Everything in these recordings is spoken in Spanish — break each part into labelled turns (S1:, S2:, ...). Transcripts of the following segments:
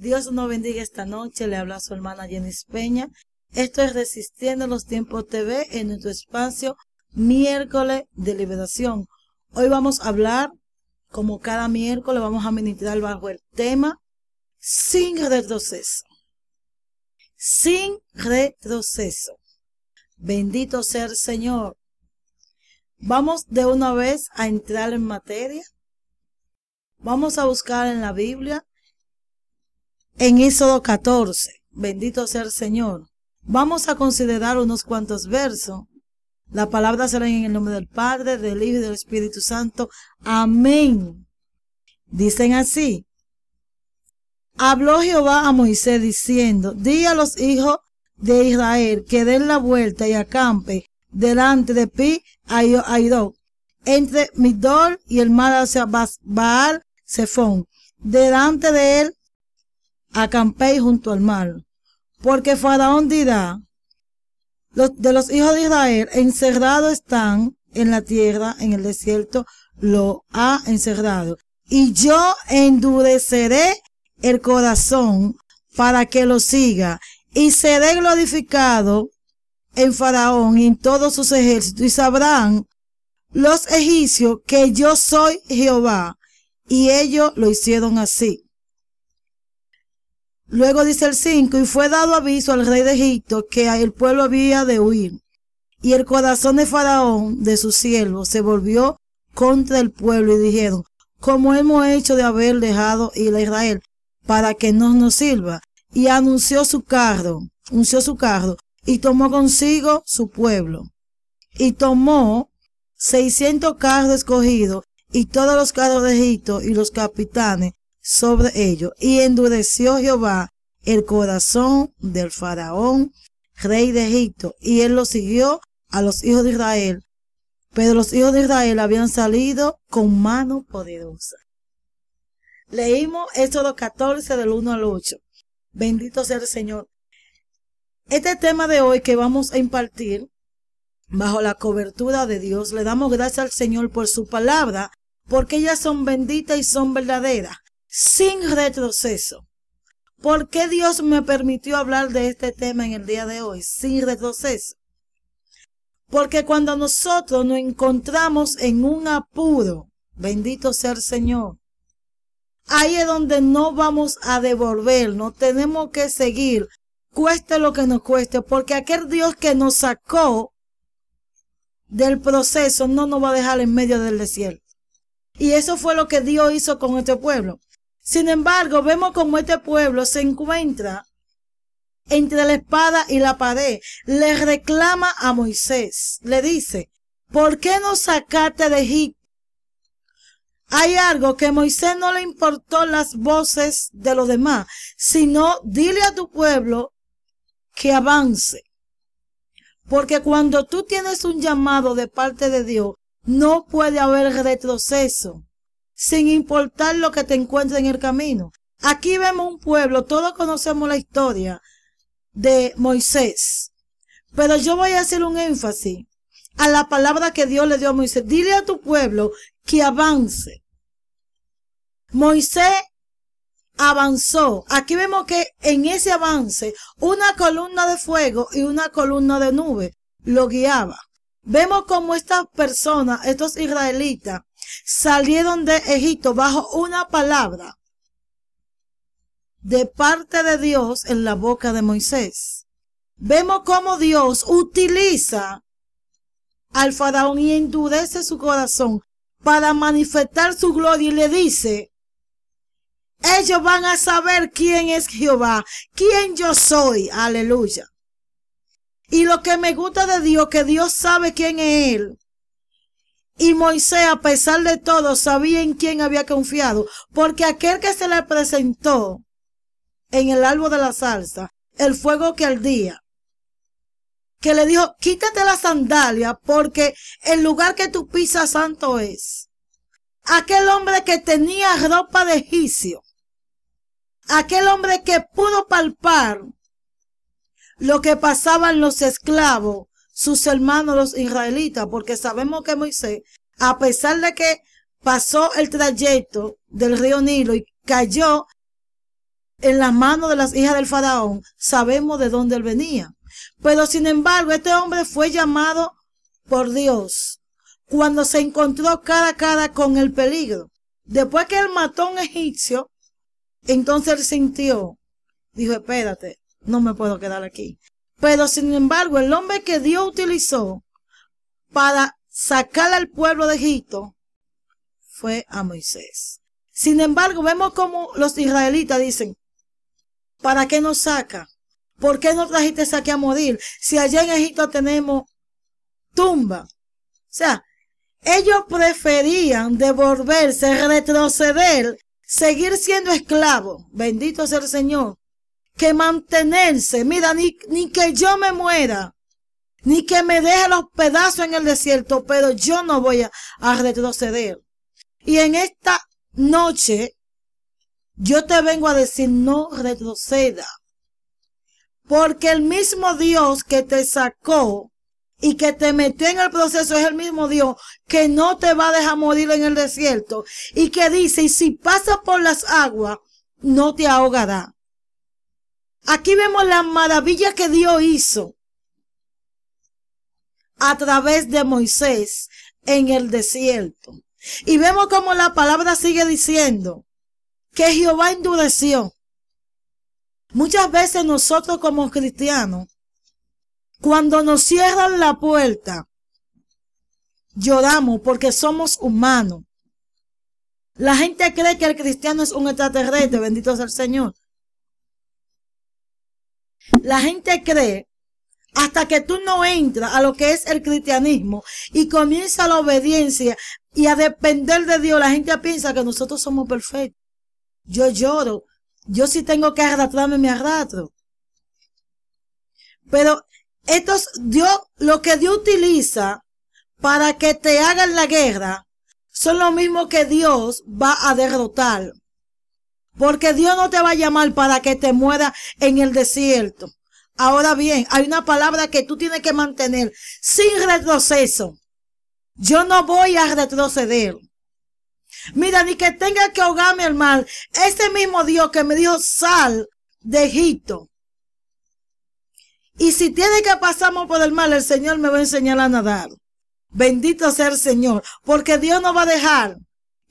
S1: Dios nos bendiga esta noche. Le habla su hermana Jenny Peña. Esto es Resistiendo los Tiempos TV en nuestro espacio miércoles de liberación. Hoy vamos a hablar, como cada miércoles, vamos a ministrar bajo el tema sin retroceso. Sin retroceso. Bendito sea el Señor. Vamos de una vez a entrar en materia. Vamos a buscar en la Biblia, en Éxodo 14. Bendito sea el Señor. Vamos a considerar unos cuantos versos. La palabra será en el nombre del Padre, del Hijo y del Espíritu Santo. Amén. Dicen así. Habló Jehová a Moisés diciendo, di a los hijos de Israel que den la vuelta y acampe delante de Pi Aidó, entre Midor y el mar hacia Baal Zephon. Delante de él acampéis junto al mar. Porque Faraón dirá, los, de los hijos de Israel encerrados están en la tierra, en el desierto, lo ha encerrado. Y yo endureceré el corazón para que lo siga, y seré glorificado en Faraón y en todos sus ejércitos, y sabrán los egipcios que yo soy Jehová. Y ellos lo hicieron así. Luego dice el 5, y fue dado aviso al rey de Egipto que el pueblo había de huir. Y el corazón de Faraón, de su siervo, se volvió contra el pueblo y dijeron, como hemos hecho de haber dejado ir a Israel para que no nos sirva. Y anunció su carro, anunció su carro, y tomó consigo su pueblo. Y tomó seiscientos carros escogidos y todos los carros de Egipto y los capitanes sobre ellos. Y endureció Jehová el corazón del faraón, rey de Egipto, y él lo siguió a los hijos de Israel. Pero los hijos de Israel habían salido con mano poderosa. Leímos Éxodo 14 del 1 al 8. Bendito sea el Señor. Este tema de hoy que vamos a impartir bajo la cobertura de Dios, le damos gracias al Señor por su palabra, porque ellas son benditas y son verdaderas sin retroceso. ¿Por qué Dios me permitió hablar de este tema en el día de hoy sin retroceso? Porque cuando nosotros nos encontramos en un apuro, bendito sea el Señor, ahí es donde no vamos a devolvernos, tenemos que seguir, cueste lo que nos cueste, porque aquel Dios que nos sacó del proceso no nos va a dejar en medio del desierto. Y eso fue lo que Dios hizo con este pueblo. Sin embargo, vemos como este pueblo se encuentra entre la espada y la pared. Le reclama a Moisés. Le dice, ¿por qué no sacaste de Egipto? Hay algo que Moisés no le importó las voces de los demás, sino dile a tu pueblo que avance. Porque cuando tú tienes un llamado de parte de Dios, no puede haber retroceso sin importar lo que te encuentres en el camino. Aquí vemos un pueblo, todos conocemos la historia de Moisés, pero yo voy a hacer un énfasis a la palabra que Dios le dio a Moisés. Dile a tu pueblo que avance. Moisés avanzó. Aquí vemos que en ese avance una columna de fuego y una columna de nube lo guiaba. Vemos como estas personas, estos israelitas, salieron de Egipto bajo una palabra de parte de Dios en la boca de Moisés. Vemos cómo Dios utiliza al faraón y endurece su corazón para manifestar su gloria y le dice, ellos van a saber quién es Jehová, quién yo soy, aleluya. Y lo que me gusta de Dios, que Dios sabe quién es Él. Y Moisés, a pesar de todo, sabía en quién había confiado, porque aquel que se le presentó en el árbol de la salsa, el fuego que ardía, que le dijo, quítate la sandalia, porque el lugar que tú pisas santo es. Aquel hombre que tenía ropa de egipcio, aquel hombre que pudo palpar lo que pasaban los esclavos sus hermanos los israelitas, porque sabemos que Moisés, a pesar de que pasó el trayecto del río Nilo y cayó en las manos de las hijas del faraón, sabemos de dónde él venía. Pero sin embargo, este hombre fue llamado por Dios cuando se encontró cara a cara con el peligro. Después que él mató a un egipcio, entonces él sintió, dijo, espérate, no me puedo quedar aquí. Pero sin embargo, el hombre que Dios utilizó para sacar al pueblo de Egipto fue a Moisés. Sin embargo, vemos como los israelitas dicen, ¿para qué nos saca? ¿Por qué no trajiste aquí a morir? Si allá en Egipto tenemos tumba. O sea, ellos preferían devolverse, retroceder, seguir siendo esclavos. Bendito sea el Señor. Que mantenerse. Mira, ni, ni que yo me muera. Ni que me deje los pedazos en el desierto. Pero yo no voy a, a retroceder. Y en esta noche, yo te vengo a decir, no retroceda. Porque el mismo Dios que te sacó y que te metió en el proceso es el mismo Dios que no te va a dejar morir en el desierto y que dice, y si pasas por las aguas, no te ahogará. Aquí vemos la maravilla que Dios hizo a través de Moisés en el desierto. Y vemos como la palabra sigue diciendo que Jehová endureció Muchas veces nosotros como cristianos, cuando nos cierran la puerta, lloramos porque somos humanos. La gente cree que el cristiano es un extraterrestre, bendito sea el Señor. La gente cree, hasta que tú no entras a lo que es el cristianismo y comienza la obediencia y a depender de Dios, la gente piensa que nosotros somos perfectos. Yo lloro yo sí tengo que arrastrarme, me arrastro. Pero estos, Dios, lo que Dios utiliza para que te hagan la guerra, son lo mismo que Dios va a derrotar. Porque Dios no te va a llamar para que te muera en el desierto. Ahora bien, hay una palabra que tú tienes que mantener sin retroceso. Yo no voy a retroceder. Mira, ni que tenga que ahogarme el mal. Ese mismo Dios que me dijo sal de Egipto. Y si tiene que pasarme por el mal, el Señor me va a enseñar a nadar. Bendito sea el Señor, porque Dios no va a dejar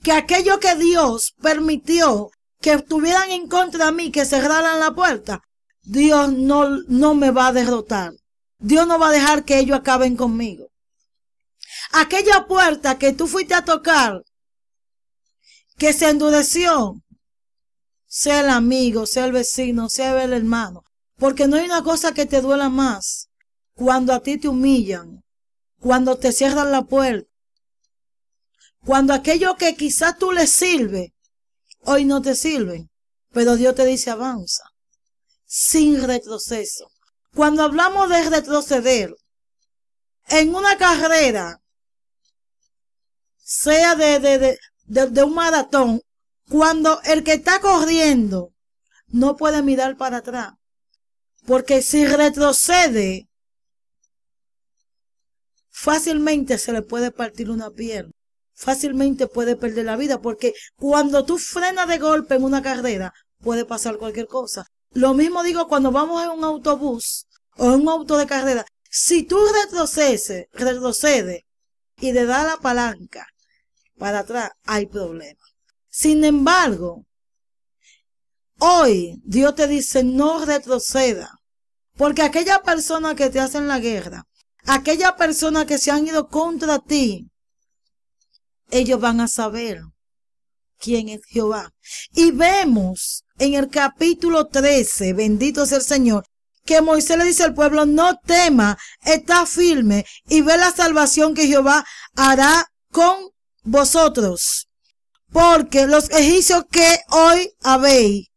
S1: que aquello que Dios permitió que estuvieran en contra de mí, que cerraran la puerta, Dios no, no me va a derrotar. Dios no va a dejar que ellos acaben conmigo. Aquella puerta que tú fuiste a tocar que se endureció, sea el amigo, sea el vecino, sea el hermano. Porque no hay una cosa que te duela más cuando a ti te humillan, cuando te cierran la puerta, cuando aquello que quizás tú le sirve, hoy no te sirve, pero Dios te dice avanza, sin retroceso. Cuando hablamos de retroceder, en una carrera, sea de, de, de, de, un maratón, cuando el que está corriendo no puede mirar para atrás. Porque si retrocede, fácilmente se le puede partir una pierna. Fácilmente puede perder la vida. Porque cuando tú frenas de golpe en una carrera, puede pasar cualquier cosa. Lo mismo digo cuando vamos en un autobús o en un auto de carrera. Si tú retrocedes, retrocede y le da la palanca para atrás, hay problema. Sin embargo, hoy Dios te dice no retroceda, porque aquella persona que te hacen la guerra, aquella persona que se han ido contra ti, ellos van a saber quién es Jehová. Y vemos en el capítulo 13, bendito sea el Señor, que Moisés le dice al pueblo, no tema, está firme y ve la salvación que Jehová hará con vosotros, porque los egipcios que hoy habéis,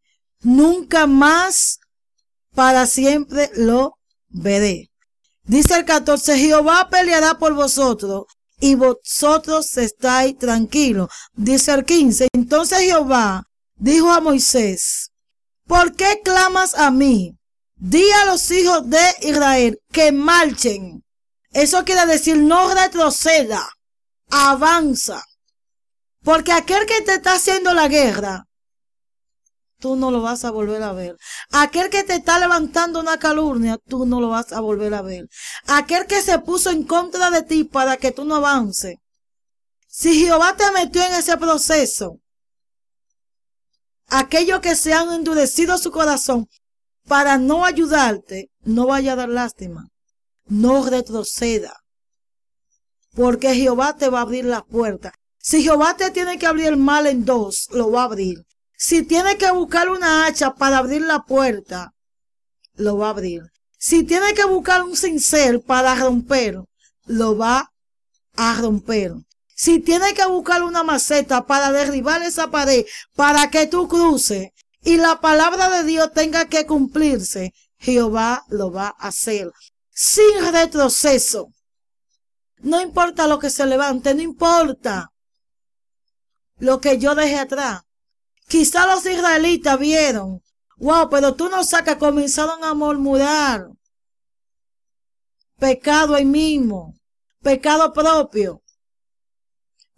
S1: nunca más para siempre lo veré. Dice el 14, Jehová peleará por vosotros y vosotros estáis tranquilos. Dice el 15, entonces Jehová dijo a Moisés, ¿por qué clamas a mí? Di a los hijos de Israel que marchen. Eso quiere decir no retroceda avanza. Porque aquel que te está haciendo la guerra, tú no lo vas a volver a ver. Aquel que te está levantando una calumnia, tú no lo vas a volver a ver. Aquel que se puso en contra de ti para que tú no avances. Si Jehová te metió en ese proceso, aquellos que se han endurecido su corazón para no ayudarte, no vaya a dar lástima. No retroceda. Porque Jehová te va a abrir la puerta. Si Jehová te tiene que abrir el mal en dos, lo va a abrir. Si tiene que buscar una hacha para abrir la puerta, lo va a abrir. Si tiene que buscar un cincel para romper, lo va a romper. Si tiene que buscar una maceta para derribar esa pared, para que tú cruces y la palabra de Dios tenga que cumplirse, Jehová lo va a hacer. Sin retroceso. No importa lo que se levante, no importa lo que yo dejé atrás. Quizá los israelitas vieron, wow, pero tú no sacas, comenzaron a murmurar. Pecado ahí mismo, pecado propio.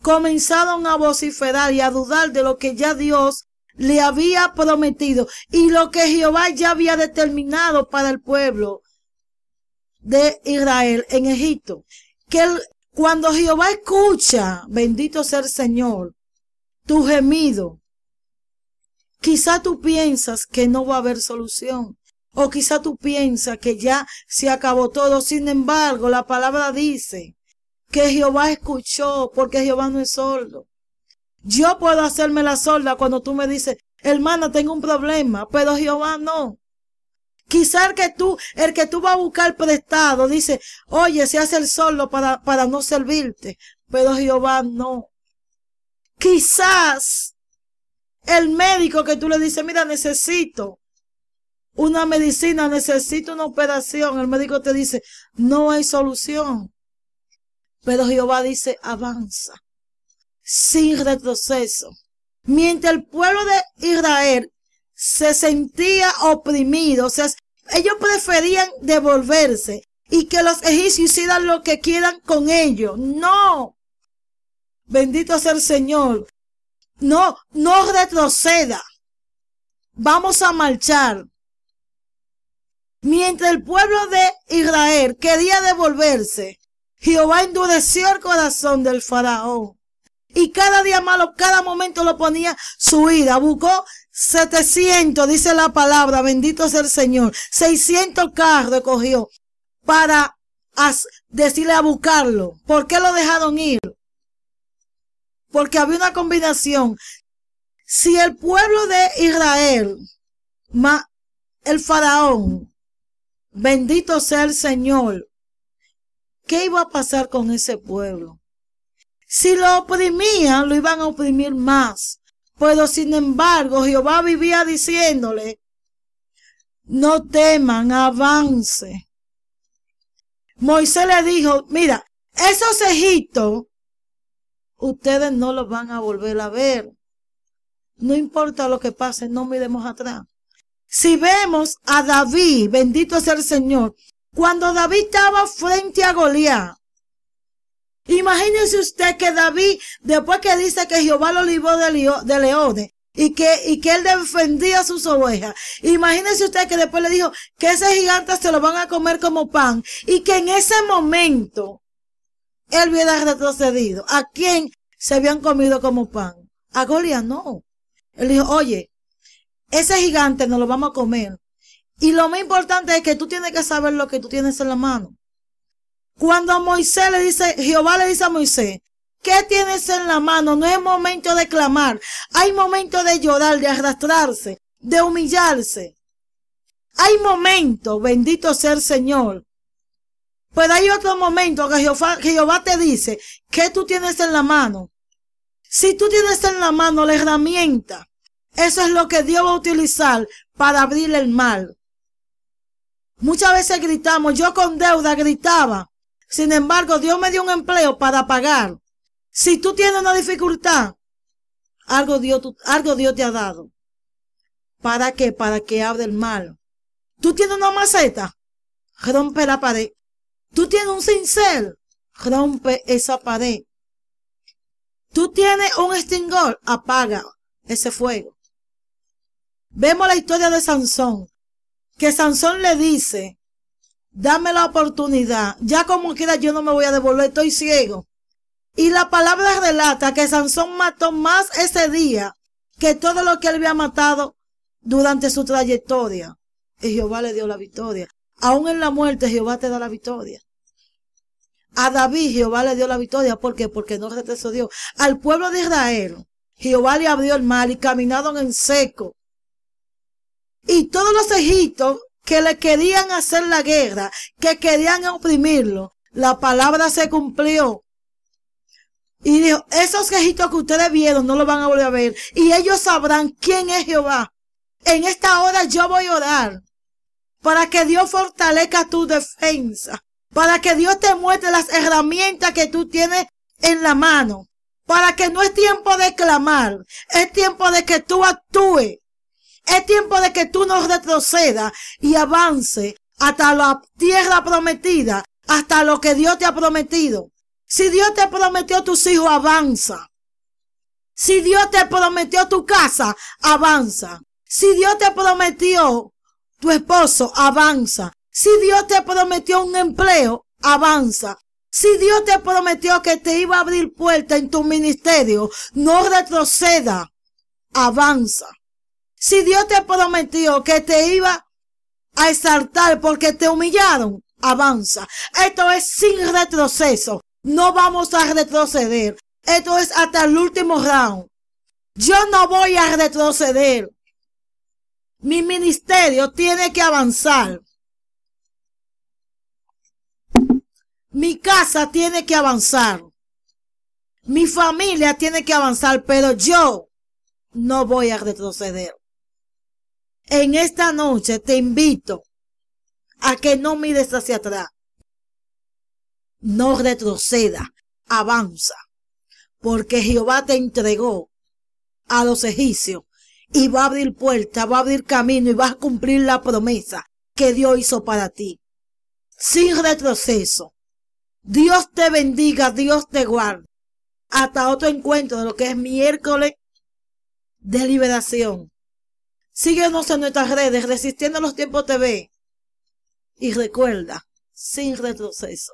S1: Comenzaron a vociferar y a dudar de lo que ya Dios le había prometido y lo que Jehová ya había determinado para el pueblo de Israel en Egipto. Que cuando Jehová escucha, bendito sea el Señor, tu gemido, Quizá tú piensas que no va a haber solución. O quizá tú piensas que ya se acabó todo. Sin embargo, la palabra dice que Jehová escuchó porque Jehová no es sordo. Yo puedo hacerme la sorda cuando tú me dices, hermana, tengo un problema, pero Jehová no. Quizá el que tú, el que tú vas a buscar prestado, dice, oye, se hace el sordo para, para no servirte, pero Jehová no. Quizás el médico que tú le dices, mira, necesito una medicina, necesito una operación. El médico te dice, no hay solución. Pero Jehová dice, avanza, sin retroceso. Mientras el pueblo de Israel se sentía oprimido, o sea, ellos preferían devolverse y que los egipcios hicieran lo que quieran con ellos. No. Bendito sea el Señor. No, no retroceda. Vamos a marchar. Mientras el pueblo de Israel quería devolverse, Jehová endureció el corazón del faraón. Y cada día malo, cada momento lo ponía su ira. Buscó 700, dice la palabra, bendito sea el Señor. 600 carros cogió para decirle a buscarlo. ¿Por qué lo dejaron ir? Porque había una combinación. Si el pueblo de Israel, el faraón, bendito sea el Señor, ¿qué iba a pasar con ese pueblo? Si lo oprimían, lo iban a oprimir más. Pero sin embargo, Jehová vivía diciéndole, no teman, avance. Moisés le dijo, mira, esos Egiptos ustedes no los van a volver a ver. No importa lo que pase, no miremos atrás. Si vemos a David, bendito sea el Señor, cuando David estaba frente a Goliat, imagínese usted que David, después que dice que Jehová lo libró de, leones, y que, y que él defendía sus ovejas. Imagínese usted que después le dijo que ese gigante se lo van a comer como pan y que en ese momento él hubiera retrocedido. ¿A quién se habían comido como pan? A Goliat no. Él dijo, oye, ese gigante nos lo vamos a comer. Y lo más importante es que tú tienes que saber lo que tú tienes en la mano. Cuando Moisés le dice, Jehová le dice a Moisés, ¿qué tienes en la mano? No es momento de clamar. Hay momento de llorar, de arrastrarse, de humillarse. Hay momento, bendito sea el Señor, pero hay otro momento que Jehová, te dice, ¿qué tú tienes en la mano? Si tú tienes en la mano la herramienta, eso es lo que Dios va a utilizar para abrir el mal. Muchas veces gritamos, yo con deuda gritaba. Sin embargo, Dios me dio un empleo para pagar. Si tú tienes una dificultad, algo Dios, algo Dios te ha dado. ¿Para qué? Para que abra el mal. Tú tienes una maceta, rompe la pared. Tú tienes un cincel, rompe esa pared. Tú tienes un extintor, apaga ese fuego. Vemos la historia de Sansón, que Sansón le dice, dame la oportunidad, ya como quiera yo no me voy a devolver, estoy ciego. Y la palabra relata que Sansón mató más ese día que todo lo que él había matado durante su trayectoria. Y Jehová le dio la victoria. Aún en la muerte Jehová te da la victoria. A David Jehová le dio la victoria. ¿Por qué? Porque no retrocedió. Al pueblo de Israel Jehová le abrió el mar y caminaron en seco. Y todos los egiptos que le querían hacer la guerra, que querían oprimirlo, la palabra se cumplió. Y dijo, esos egipcios que ustedes vieron no lo van a volver a ver. Y ellos sabrán quién es Jehová. En esta hora yo voy a orar para que Dios fortalezca tu defensa, para que Dios te muestre las herramientas que tú tienes en la mano, para que no es tiempo de clamar, es tiempo de que tú actúes, es tiempo de que tú no retrocedas y avance hasta la tierra prometida, hasta lo que Dios te ha prometido. Si Dios te prometió tus hijos, avanza. Si Dios te prometió tu casa, avanza. Si Dios te prometió tu esposo, avanza. Si Dios te prometió un empleo, avanza. Si Dios te prometió que te iba a abrir puerta en tu ministerio, no retroceda, avanza. Si Dios te prometió que te iba a exaltar porque te humillaron, avanza. Esto es sin retroceso. No vamos a retroceder. Esto es hasta el último round. Yo no voy a retroceder. Mi ministerio tiene que avanzar. Mi casa tiene que avanzar. Mi familia tiene que avanzar, pero yo no voy a retroceder. En esta noche te invito a que no mires hacia atrás. No retroceda, avanza, porque Jehová te entregó a los egipcios y va a abrir puertas, va a abrir camino y va a cumplir la promesa que Dios hizo para ti. Sin retroceso. Dios te bendiga, Dios te guarde. Hasta otro encuentro de lo que es miércoles de liberación. Síguenos en nuestras redes, Resistiendo los Tiempos TV. Y recuerda, sin retroceso,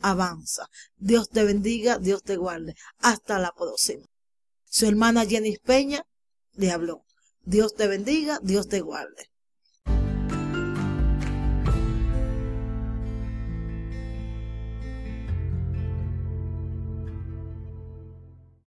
S1: avanza. Dios te bendiga, Dios te guarde. Hasta la próxima. Su hermana Jenny Peña le habló. Dios te bendiga, Dios te guarde.